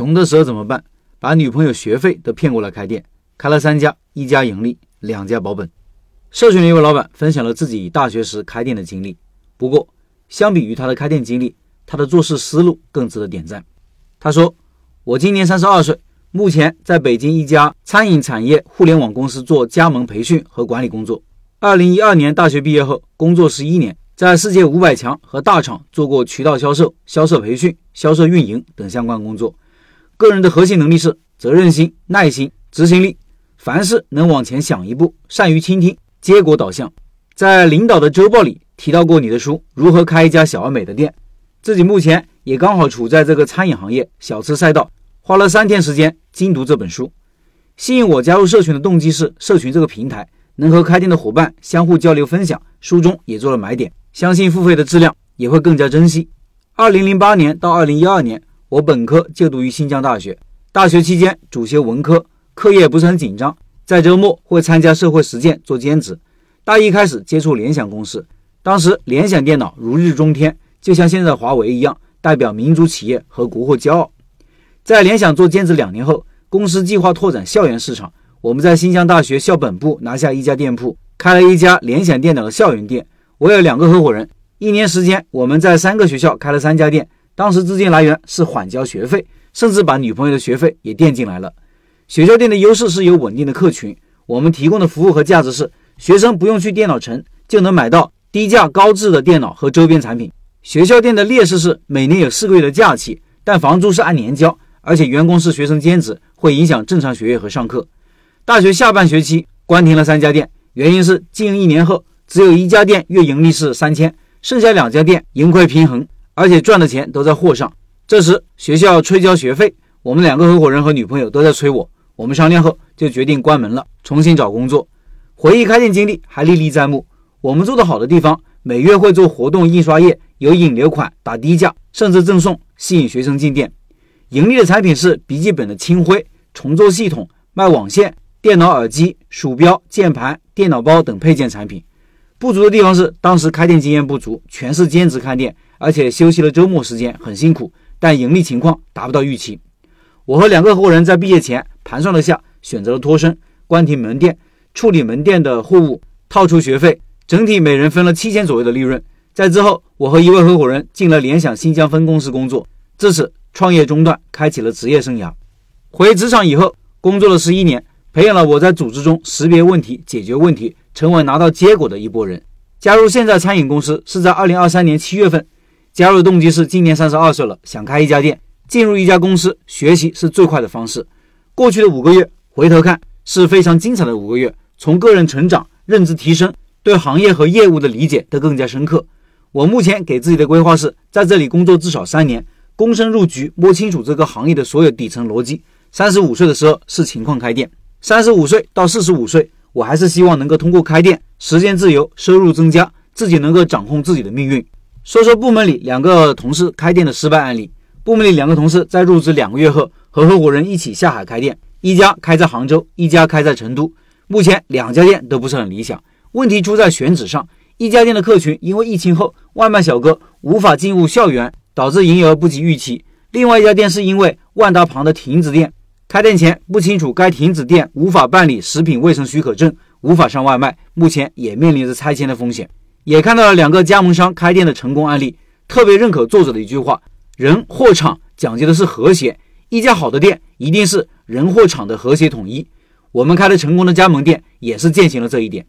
穷的时候怎么办？把女朋友学费都骗过来开店，开了三家，一家盈利，两家保本。社群里一位老板分享了自己大学时开店的经历。不过，相比于他的开店经历，他的做事思路更值得点赞。他说：“我今年三十二岁，目前在北京一家餐饮产业互联网公司做加盟培训和管理工作。二零一二年大学毕业后，工作十一年，在世界五百强和大厂做过渠道销售、销售培训、销售运营等相关工作。个人的核心能力是责任心、耐心、执行力，凡事能往前想一步，善于倾听，结果导向。在领导的周报里。”提到过你的书《如何开一家小而美的店》，自己目前也刚好处在这个餐饮行业小吃赛道，花了三天时间精读这本书。吸引我加入社群的动机是，社群这个平台能和开店的伙伴相互交流分享。书中也做了买点，相信付费的质量也会更加珍惜。二零零八年到二零一二年，我本科就读于新疆大学，大学期间主修文科，课业不是很紧张，在周末会参加社会实践做兼职。大一开始接触联想公司。当时联想电脑如日中天，就像现在华为一样，代表民族企业和国货骄傲。在联想做兼职两年后，公司计划拓展校园市场，我们在新疆大学校本部拿下一家店铺，开了一家联想电脑的校园店。我有两个合伙人，一年时间，我们在三个学校开了三家店。当时资金来源是缓交学费，甚至把女朋友的学费也垫进来了。学校店的优势是有稳定的客群，我们提供的服务和价值是，学生不用去电脑城就能买到。低价高质的电脑和周边产品。学校店的劣势是每年有四个月的假期，但房租是按年交，而且员工是学生兼职，会影响正常学业和上课。大学下半学期关停了三家店，原因是经营一年后只有一家店月盈利是三千，剩下两家店盈亏平衡，而且赚的钱都在货上。这时学校催交学费，我们两个合伙人和女朋友都在催我。我们商量后就决定关门了，重新找工作。回忆开店经历还历历在目。我们做的好的地方，每月会做活动印刷业，有引流款，打低价，甚至赠送，吸引学生进店。盈利的产品是笔记本的清灰、重做系统、卖网线、电脑耳机、鼠标、键盘、电脑包等配件产品。不足的地方是，当时开店经验不足，全是兼职开店，而且休息了周末时间，很辛苦，但盈利情况达不到预期。我和两个合伙人在毕业前盘算了下，选择了脱身，关停门店，处理门店的货物，套出学费。整体每人分了七千左右的利润。在之后，我和一位合伙人进了联想新疆分公司工作。至此，创业中断，开启了职业生涯。回职场以后，工作了十一年，培养了我在组织中识别问题、解决问题，成为拿到结果的一拨人。加入现在餐饮公司是在二零二三年七月份。加入的动机是今年三十二岁了，想开一家店。进入一家公司学习是最快的方式。过去的五个月，回头看是非常精彩的五个月，从个人成长、认知提升。对行业和业务的理解都更加深刻。我目前给自己的规划是在这里工作至少三年，躬身入局，摸清楚这个行业的所有底层逻辑。三十五岁的时候是情况开店，三十五岁到四十五岁，我还是希望能够通过开店实现自由，收入增加，自己能够掌控自己的命运。说说部门里两个同事开店的失败案例。部门里两个同事在入职两个月后，和合伙人一起下海开店，一家开在杭州，一家开在成都。目前两家店都不是很理想。问题出在选址上，一家店的客群因为疫情后外卖小哥无法进入校园，导致营业额不及预期；另外一家店是因为万达旁的亭子店开店前不清楚该亭子店无法办理食品卫生许可证，无法上外卖，目前也面临着拆迁的风险。也看到了两个加盟商开店的成功案例，特别认可作者的一句话：人货场讲究的是和谐，一家好的店一定是人货场的和谐统一。我们开的成功的加盟店也是践行了这一点。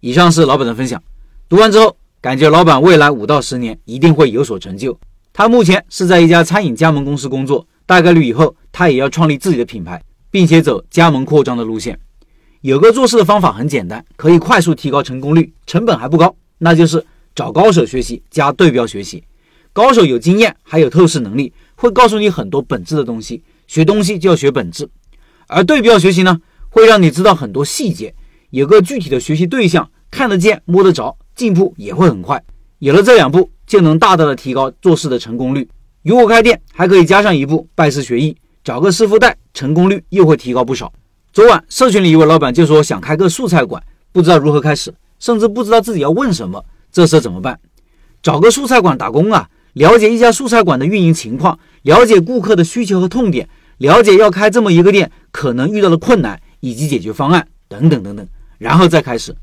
以上是老板的分享，读完之后感觉老板未来五到十年一定会有所成就。他目前是在一家餐饮加盟公司工作，大概率以后他也要创立自己的品牌，并且走加盟扩张的路线。有个做事的方法很简单，可以快速提高成功率，成本还不高，那就是找高手学习加对标学习。高手有经验，还有透视能力，会告诉你很多本质的东西。学东西就要学本质，而对标学习呢，会让你知道很多细节，有个具体的学习对象。看得见摸得着，进步也会很快。有了这两步，就能大大的提高做事的成功率。如果开店还可以加上一步拜师学艺，找个师傅带，成功率又会提高不少。昨晚社群里一位老板就说想开个素菜馆，不知道如何开始，甚至不知道自己要问什么。这时怎么办？找个素菜馆打工啊，了解一家素菜馆的运营情况，了解顾客的需求和痛点，了解要开这么一个店可能遇到的困难以及解决方案等等等等，然后再开始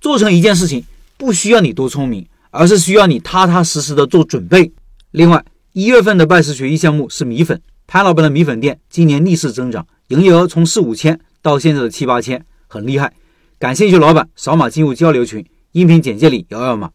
做成一件事情，不需要你多聪明，而是需要你踏踏实实的做准备。另外，一月份的拜师学艺项目是米粉，潘老板的米粉店今年逆势增长，营业额从四五千到现在的七八千，很厉害。感兴趣老板扫码进入交流群，音频简介里摇摇码。